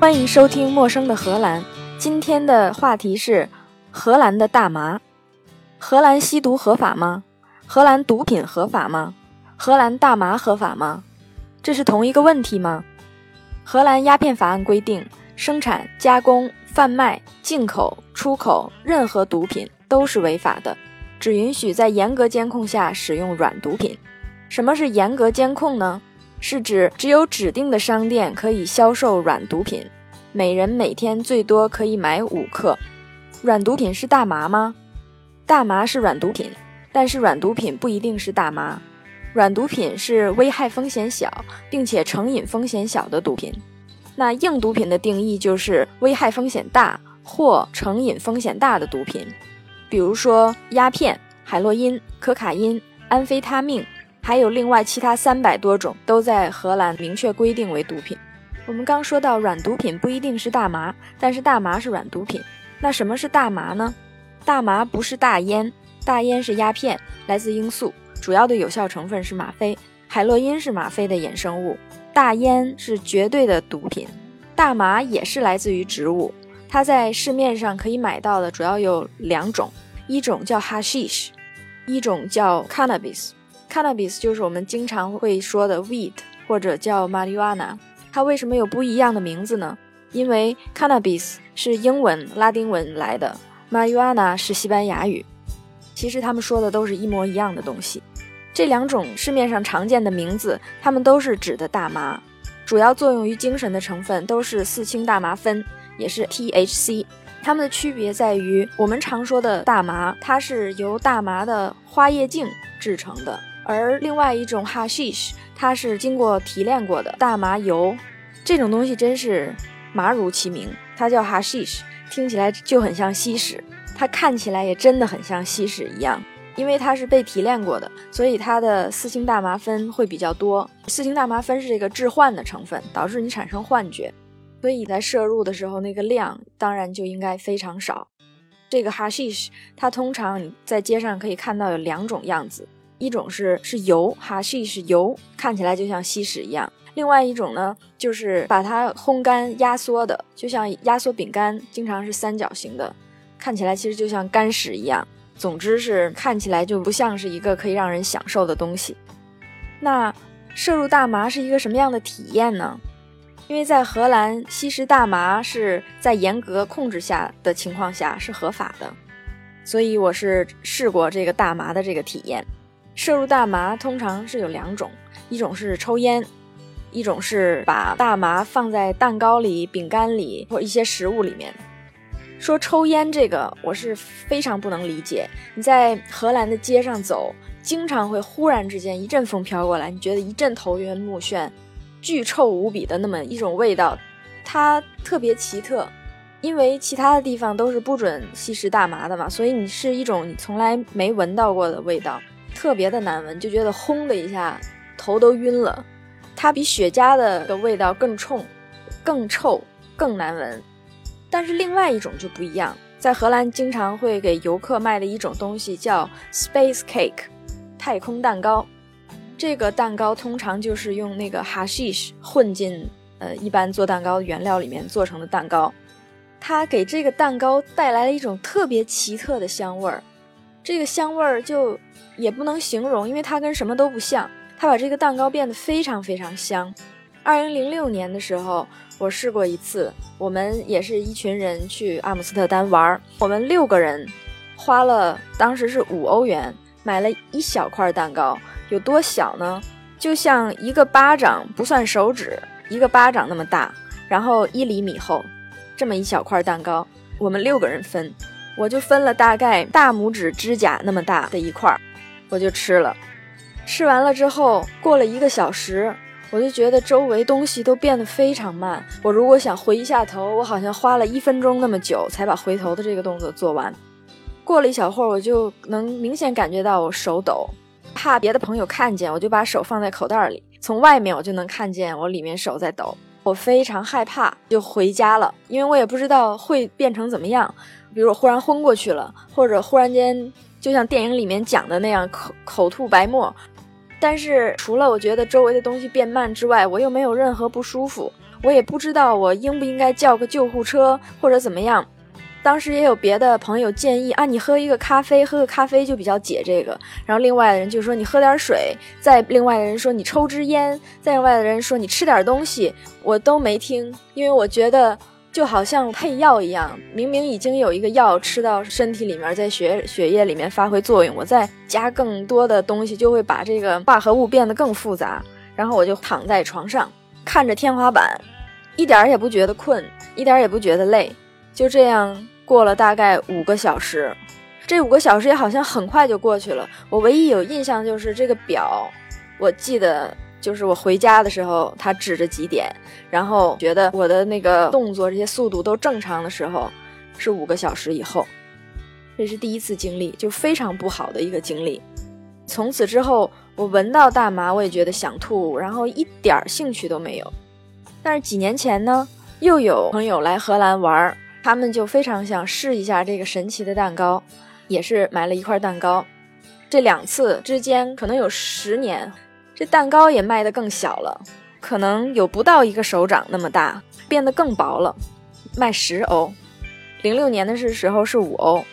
欢迎收听《陌生的荷兰》。今天的话题是荷兰的大麻。荷兰吸毒合法吗？荷兰毒品合法吗？荷兰大麻合法吗？这是同一个问题吗？荷兰鸦片法案规定，生产、加工、贩卖、进口、出口任何毒品都是违法的，只允许在严格监控下使用软毒品。什么是严格监控呢？是指只有指定的商店可以销售软毒品，每人每天最多可以买五克。软毒品是大麻吗？大麻是软毒品，但是软毒品不一定是大麻。软毒品是危害风险小，并且成瘾风险小的毒品。那硬毒品的定义就是危害风险大或成瘾风险大的毒品，比如说鸦片、海洛因、可卡因、安非他命。还有另外其他三百多种都在荷兰明确规定为毒品。我们刚说到软毒品不一定是大麻，但是大麻是软毒品。那什么是大麻呢？大麻不是大烟，大烟是鸦片，来自罂粟，主要的有效成分是吗啡，海洛因是吗啡的衍生物。大烟是绝对的毒品。大麻也是来自于植物，它在市面上可以买到的主要有两种，一种叫 hashish，一种叫 cannabis。Cannabis 就是我们经常会说的 weed，或者叫 marijuana。它为什么有不一样的名字呢？因为 cannabis 是英文、拉丁文来的，marijuana 是西班牙语。其实他们说的都是一模一样的东西。这两种市面上常见的名字，它们都是指的大麻，主要作用于精神的成分都是四氢大麻酚，也是 THC。它们的区别在于，我们常说的大麻，它是由大麻的花叶茎制成的。而另外一种 hashish，它是经过提炼过的大麻油，这种东西真是麻如其名，它叫 hashish，听起来就很像吸屎，它看起来也真的很像吸屎一样，因为它是被提炼过的，所以它的四氢大麻酚会比较多。四氢大麻酚是这个致幻的成分，导致你产生幻觉，所以在摄入的时候那个量当然就应该非常少。这个 hashish，它通常你在街上可以看到有两种样子。一种是是油，哈西是油，看起来就像吸屎一样。另外一种呢，就是把它烘干压缩的，就像压缩饼干，经常是三角形的，看起来其实就像干屎一样。总之是看起来就不像是一个可以让人享受的东西。那摄入大麻是一个什么样的体验呢？因为在荷兰吸食大麻是在严格控制下的情况下是合法的，所以我是试过这个大麻的这个体验。摄入大麻通常是有两种，一种是抽烟，一种是把大麻放在蛋糕里、饼干里或一些食物里面。说抽烟这个，我是非常不能理解。你在荷兰的街上走，经常会忽然之间一阵风飘过来，你觉得一阵头晕目眩，巨臭无比的那么一种味道，它特别奇特。因为其他的地方都是不准吸食大麻的嘛，所以你是一种你从来没闻到过的味道。特别的难闻，就觉得轰的一下，头都晕了。它比雪茄的的味道更冲、更臭、更难闻。但是另外一种就不一样，在荷兰经常会给游客卖的一种东西叫 space cake，太空蛋糕。这个蛋糕通常就是用那个 hashish 混进呃一般做蛋糕的原料里面做成的蛋糕。它给这个蛋糕带来了一种特别奇特的香味儿，这个香味儿就。也不能形容，因为它跟什么都不像。它把这个蛋糕变得非常非常香。二零零六年的时候，我试过一次，我们也是一群人去阿姆斯特丹玩，我们六个人花了当时是五欧元买了一小块蛋糕，有多小呢？就像一个巴掌不算手指，一个巴掌那么大，然后一厘米厚，这么一小块蛋糕，我们六个人分，我就分了大概大拇指指甲那么大的一块。我就吃了，吃完了之后，过了一个小时，我就觉得周围东西都变得非常慢。我如果想回一下头，我好像花了一分钟那么久才把回头的这个动作做完。过了一小会儿，我就能明显感觉到我手抖，怕别的朋友看见，我就把手放在口袋里，从外面我就能看见我里面手在抖。我非常害怕，就回家了，因为我也不知道会变成怎么样，比如我忽然昏过去了，或者忽然间。就像电影里面讲的那样，口口吐白沫。但是除了我觉得周围的东西变慢之外，我又没有任何不舒服。我也不知道我应不应该叫个救护车或者怎么样。当时也有别的朋友建议啊，你喝一个咖啡，喝个咖啡就比较解这个。然后另外的人就说你喝点水，再另外的人说你抽支烟，再另外的人说你吃点东西，我都没听，因为我觉得就好像配药一样，明明已经有一个药吃到身体里面，在血血液里面发挥作用，我再加更多的东西，就会把这个化合物变得更复杂。然后我就躺在床上，看着天花板，一点也不觉得困，一点也不觉得累。就这样过了大概五个小时，这五个小时也好像很快就过去了。我唯一有印象就是这个表，我记得就是我回家的时候，他指着几点，然后觉得我的那个动作这些速度都正常的时候，是五个小时以后。这是第一次经历，就非常不好的一个经历。从此之后，我闻到大麻，我也觉得想吐，然后一点儿兴趣都没有。但是几年前呢，又有朋友来荷兰玩。他们就非常想试一下这个神奇的蛋糕，也是买了一块蛋糕。这两次之间可能有十年，这蛋糕也卖得更小了，可能有不到一个手掌那么大，变得更薄了，卖十欧。零六年的是时候是五欧。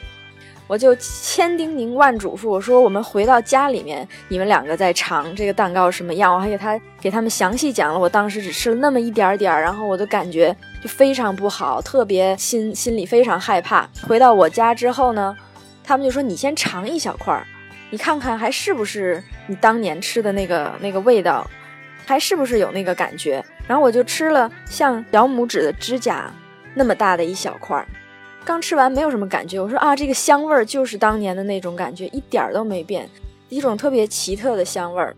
我就千叮咛万嘱咐，我说我们回到家里面，你们两个再尝这个蛋糕什么样。我还给他给他们详细讲了，我当时只吃了那么一点点儿，然后我就感觉就非常不好，特别心心里非常害怕。回到我家之后呢，他们就说你先尝一小块儿，你看看还是不是你当年吃的那个那个味道，还是不是有那个感觉。然后我就吃了像小拇指的指甲那么大的一小块儿。刚吃完没有什么感觉，我说啊，这个香味儿就是当年的那种感觉，一点儿都没变，一种特别奇特的香味儿。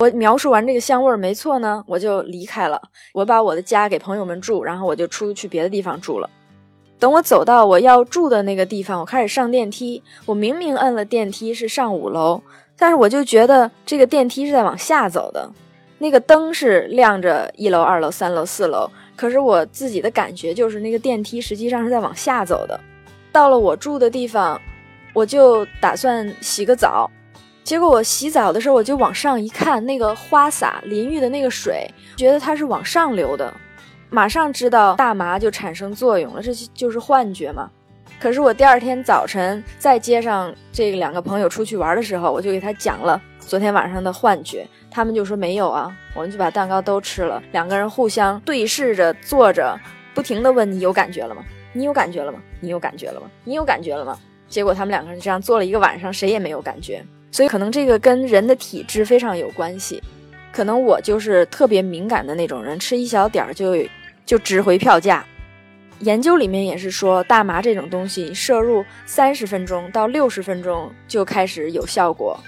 我描述完这个香味儿没错呢，我就离开了。我把我的家给朋友们住，然后我就出去别的地方住了。等我走到我要住的那个地方，我开始上电梯。我明明摁了电梯是上五楼，但是我就觉得这个电梯是在往下走的，那个灯是亮着一楼、二楼、三楼、四楼。可是我自己的感觉就是，那个电梯实际上是在往下走的。到了我住的地方，我就打算洗个澡。结果我洗澡的时候，我就往上一看，那个花洒淋浴的那个水，觉得它是往上流的。马上知道大麻就产生作用了，这就是幻觉嘛。可是我第二天早晨在街上这两个朋友出去玩的时候，我就给他讲了昨天晚上的幻觉。他们就说没有啊，我们就把蛋糕都吃了。两个人互相对视着坐着，不停的问你有感觉了吗？你有感觉了吗？你有感觉了吗？你有感觉了吗？结果他们两个人这样坐了一个晚上，谁也没有感觉。所以可能这个跟人的体质非常有关系。可能我就是特别敏感的那种人，吃一小点儿就就值回票价。研究里面也是说，大麻这种东西摄入三十分钟到六十分钟就开始有效果。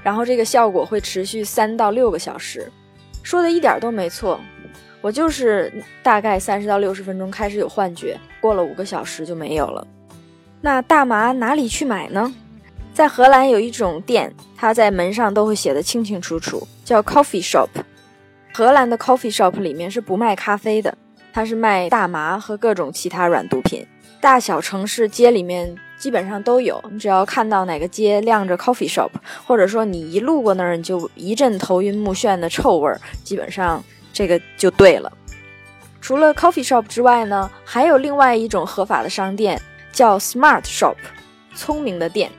然后这个效果会持续三到六个小时，说的一点都没错。我就是大概三十到六十分钟开始有幻觉，过了五个小时就没有了。那大麻哪里去买呢？在荷兰有一种店，它在门上都会写的清清楚楚，叫 coffee shop。荷兰的 coffee shop 里面是不卖咖啡的，它是卖大麻和各种其他软毒品。大小城市街里面。基本上都有，你只要看到哪个街亮着 coffee shop，或者说你一路过那儿，你就一阵头晕目眩的臭味儿，基本上这个就对了。除了 coffee shop 之外呢，还有另外一种合法的商店叫 smart shop，聪明的店。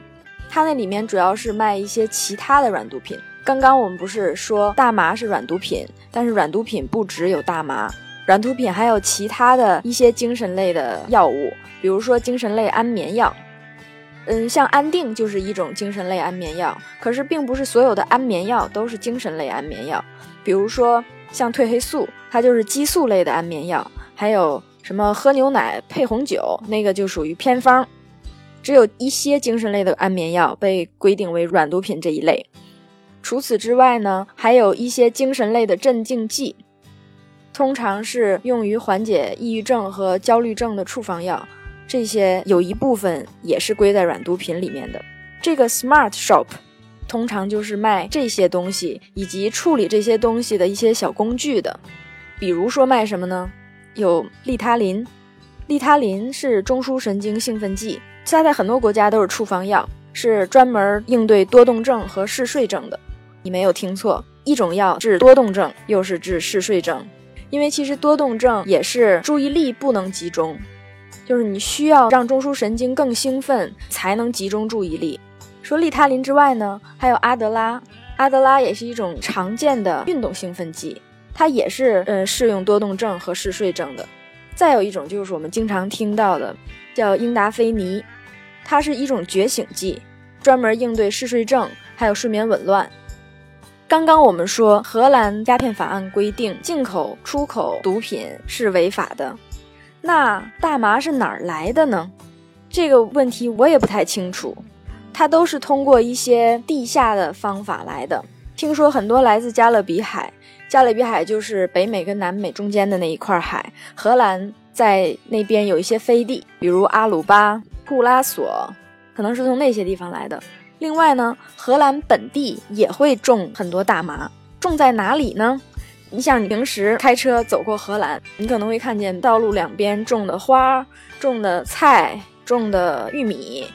它那里面主要是卖一些其他的软毒品。刚刚我们不是说大麻是软毒品，但是软毒品不只有大麻。软毒品还有其他的一些精神类的药物，比如说精神类安眠药。嗯，像安定就是一种精神类安眠药，可是并不是所有的安眠药都是精神类安眠药。比如说像褪黑素，它就是激素类的安眠药；还有什么喝牛奶配红酒，那个就属于偏方。只有一些精神类的安眠药被规定为软毒品这一类。除此之外呢，还有一些精神类的镇静剂，通常是用于缓解抑郁症和焦虑症的处方药。这些有一部分也是归在软毒品里面的。这个 Smart Shop 通常就是卖这些东西以及处理这些东西的一些小工具的。比如说卖什么呢？有利他林，利他林是中枢神经兴奋剂，它在很多国家都是处方药，是专门应对多动症和嗜睡症的。你没有听错，一种药治多动症，又是治嗜睡症。因为其实多动症也是注意力不能集中，就是你需要让中枢神经更兴奋才能集中注意力。说利他林之外呢，还有阿德拉，阿德拉也是一种常见的运动兴奋剂，它也是呃适用多动症和嗜睡症的。再有一种就是我们经常听到的叫英达菲尼，它是一种觉醒剂，专门应对嗜睡症还有睡眠紊乱。刚刚我们说荷兰鸦片法案规定进口、出口毒品是违法的，那大麻是哪儿来的呢？这个问题我也不太清楚。它都是通过一些地下的方法来的。听说很多来自加勒比海，加勒比海就是北美跟南美中间的那一块海。荷兰在那边有一些飞地，比如阿鲁巴、库拉索，可能是从那些地方来的。另外呢，荷兰本地也会种很多大麻，种在哪里呢？你像你平时开车走过荷兰，你可能会看见道路两边种的花、种的菜、种的玉米。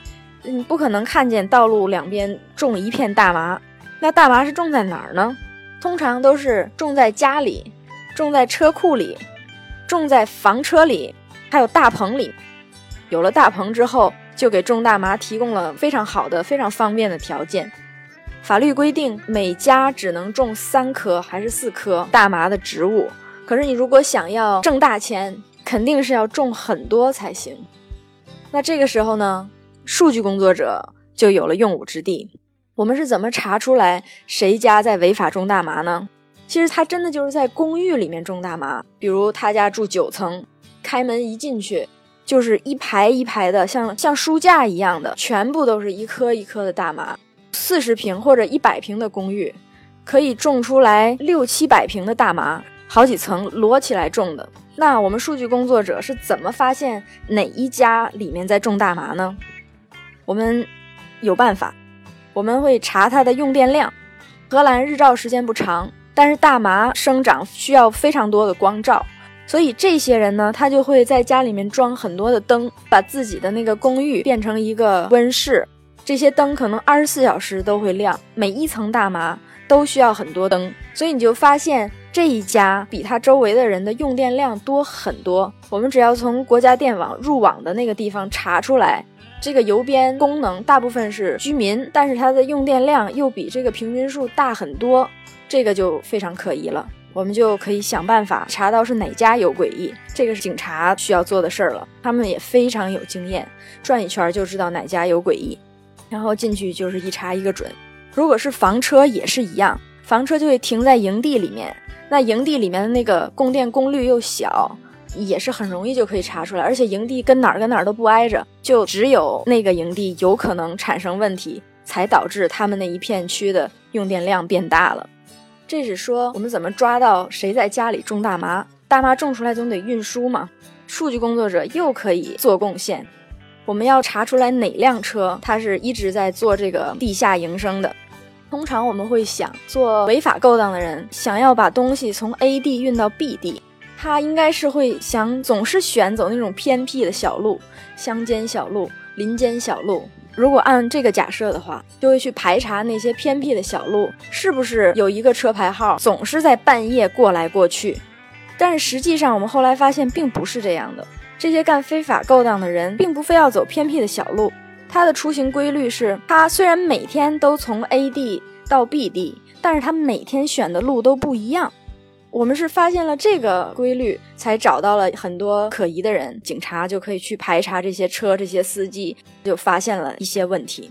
你不可能看见道路两边种一片大麻，那大麻是种在哪儿呢？通常都是种在家里，种在车库里，种在房车里，还有大棚里。有了大棚之后，就给种大麻提供了非常好的、非常方便的条件。法律规定每家只能种三棵还是四棵大麻的植物，可是你如果想要挣大钱，肯定是要种很多才行。那这个时候呢？数据工作者就有了用武之地。我们是怎么查出来谁家在违法种大麻呢？其实他真的就是在公寓里面种大麻。比如他家住九层，开门一进去就是一排一排的，像像书架一样的，全部都是一颗一颗的大麻。四十平或者一百平的公寓，可以种出来六七百平的大麻，好几层摞起来种的。那我们数据工作者是怎么发现哪一家里面在种大麻呢？我们有办法，我们会查它的用电量。荷兰日照时间不长，但是大麻生长需要非常多的光照，所以这些人呢，他就会在家里面装很多的灯，把自己的那个公寓变成一个温室。这些灯可能二十四小时都会亮，每一层大麻都需要很多灯，所以你就发现这一家比他周围的人的用电量多很多。我们只要从国家电网入网的那个地方查出来。这个邮编功能大部分是居民，但是它的用电量又比这个平均数大很多，这个就非常可疑了。我们就可以想办法查到是哪家有诡异，这个是警察需要做的事儿了。他们也非常有经验，转一圈就知道哪家有诡异，然后进去就是一查一个准。如果是房车也是一样，房车就会停在营地里面，那营地里面的那个供电功率又小。也是很容易就可以查出来，而且营地跟哪儿跟哪儿都不挨着，就只有那个营地有可能产生问题，才导致他们那一片区的用电量变大了。这是说我们怎么抓到谁在家里种大麻？大麻种出来总得运输嘛。数据工作者又可以做贡献，我们要查出来哪辆车它是一直在做这个地下营生的。通常我们会想，做违法勾当的人想要把东西从 A 地运到 B 地。他应该是会想总是选走那种偏僻的小路、乡间小路、林间小路。如果按这个假设的话，就会去排查那些偏僻的小路是不是有一个车牌号总是在半夜过来过去。但是实际上，我们后来发现并不是这样的。这些干非法勾当的人并不非要走偏僻的小路，他的出行规律是：他虽然每天都从 A 地到 B 地，但是他每天选的路都不一样。我们是发现了这个规律，才找到了很多可疑的人，警察就可以去排查这些车、这些司机，就发现了一些问题。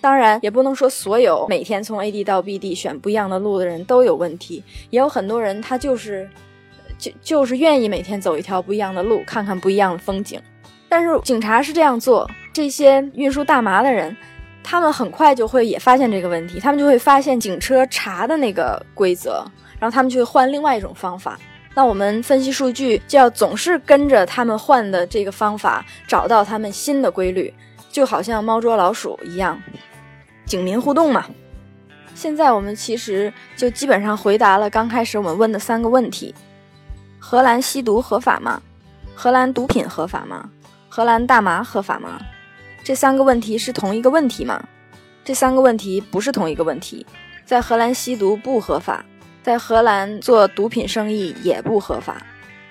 当然，也不能说所有每天从 A 地到 B 地选不一样的路的人都有问题，也有很多人他就是就就是愿意每天走一条不一样的路，看看不一样的风景。但是警察是这样做，这些运输大麻的人，他们很快就会也发现这个问题，他们就会发现警车查的那个规则。然后他们就会换另外一种方法，那我们分析数据就要总是跟着他们换的这个方法，找到他们新的规律，就好像猫捉老鼠一样，警民互动嘛。现在我们其实就基本上回答了刚开始我们问的三个问题：荷兰吸毒合法吗？荷兰毒品合法吗？荷兰大麻合法吗？这三个问题是同一个问题吗？这三个问题不是同一个问题，在荷兰吸毒不合法。在荷兰做毒品生意也不合法，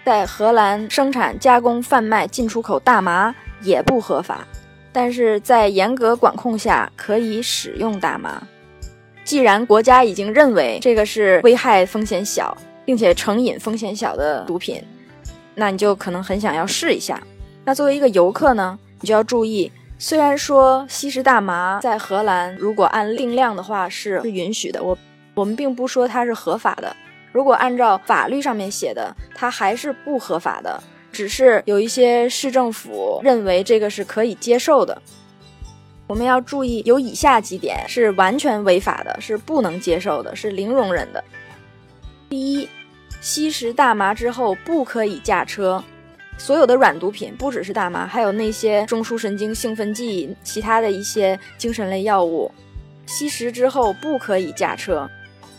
在荷兰生产、加工、贩卖、进出口大麻也不合法，但是在严格管控下可以使用大麻。既然国家已经认为这个是危害风险小，并且成瘾风险小的毒品，那你就可能很想要试一下。那作为一个游客呢，你就要注意，虽然说吸食大麻在荷兰如果按定量的话是允许的，我。我们并不说它是合法的，如果按照法律上面写的，它还是不合法的。只是有一些市政府认为这个是可以接受的。我们要注意，有以下几点是完全违法的，是不能接受的，是零容忍的。第一，吸食大麻之后不可以驾车。所有的软毒品，不只是大麻，还有那些中枢神经兴奋剂、其他的一些精神类药物，吸食之后不可以驾车。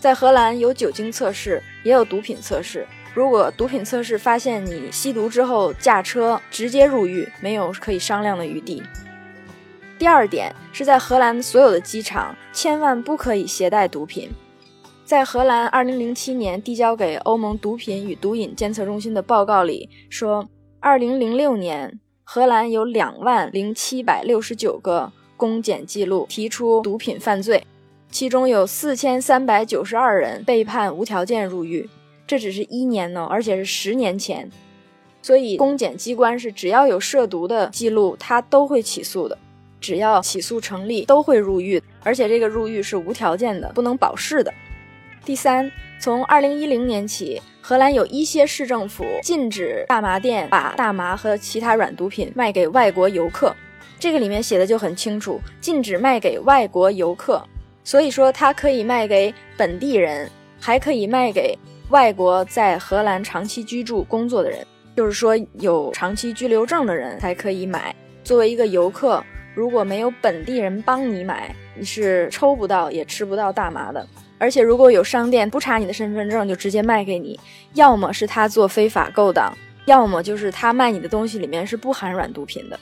在荷兰有酒精测试，也有毒品测试。如果毒品测试发现你吸毒之后驾车，直接入狱，没有可以商量的余地。第二点是在荷兰所有的机场千万不可以携带毒品。在荷兰2007年递交给欧盟毒品与毒瘾监测中心的报告里说，2006年荷兰有2万零七百六十九个公检记录提出毒品犯罪。其中有四千三百九十二人被判无条件入狱，这只是一年呢，而且是十年前。所以公检机关是只要有涉毒的记录，他都会起诉的，只要起诉成立，都会入狱，而且这个入狱是无条件的，不能保释的。第三，从二零一零年起，荷兰有一些市政府禁止大麻店把大麻和其他软毒品卖给外国游客，这个里面写的就很清楚，禁止卖给外国游客。所以说，它可以卖给本地人，还可以卖给外国在荷兰长期居住、工作的人。就是说，有长期居留证的人才可以买。作为一个游客，如果没有本地人帮你买，你是抽不到也吃不到大麻的。而且，如果有商店不查你的身份证就直接卖给你，要么是他做非法勾当，要么就是他卖你的东西里面是不含软毒品的。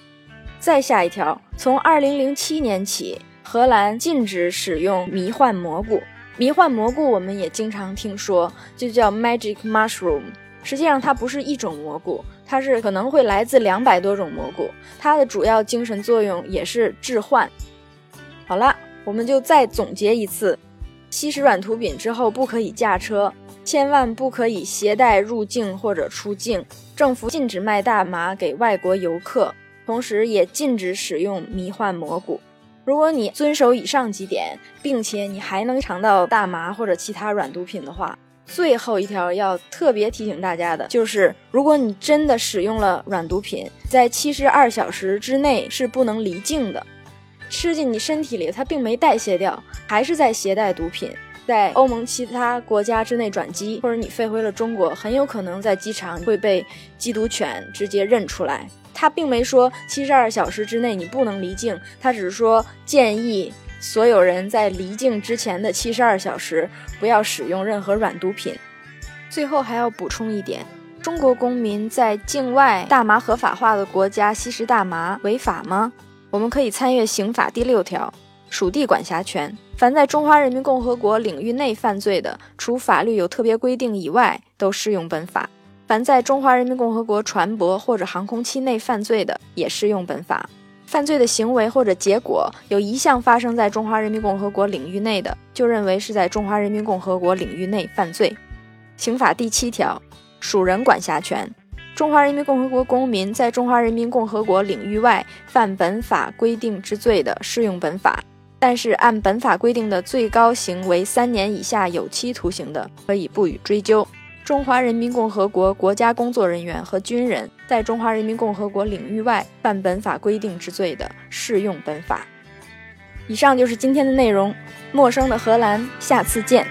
再下一条，从二零零七年起。荷兰禁止使用迷幻蘑菇。迷幻蘑菇我们也经常听说，就叫 magic mushroom。实际上它不是一种蘑菇，它是可能会来自两百多种蘑菇。它的主要精神作用也是致幻。好了，我们就再总结一次：吸食软毒品之后不可以驾车，千万不可以携带入境或者出境。政府禁止卖大麻给外国游客，同时也禁止使用迷幻蘑菇。如果你遵守以上几点，并且你还能尝到大麻或者其他软毒品的话，最后一条要特别提醒大家的就是，如果你真的使用了软毒品，在七十二小时之内是不能离境的，吃进你身体里，它并没代谢掉，还是在携带毒品，在欧盟其他国家之内转机，或者你飞回了中国，很有可能在机场会被缉毒犬直接认出来。他并没说七十二小时之内你不能离境，他只是说建议所有人在离境之前的七十二小时不要使用任何软毒品。最后还要补充一点：中国公民在境外大麻合法化的国家吸食大麻违法吗？我们可以参阅刑法第六条，属地管辖权。凡在中华人民共和国领域内犯罪的，除法律有特别规定以外，都适用本法。凡在中华人民共和国船舶或者航空期内犯罪的，也适用本法。犯罪的行为或者结果有一项发生在中华人民共和国领域内的，就认为是在中华人民共和国领域内犯罪。刑法第七条，属人管辖权。中华人民共和国公民在中华人民共和国领域外犯本法规定之罪的，适用本法。但是按本法规定的最高刑为三年以下有期徒刑的，可以不予追究。中华人民共和国国家工作人员和军人在中华人民共和国领域外犯本法规定之罪的，适用本法。以上就是今天的内容。陌生的荷兰，下次见。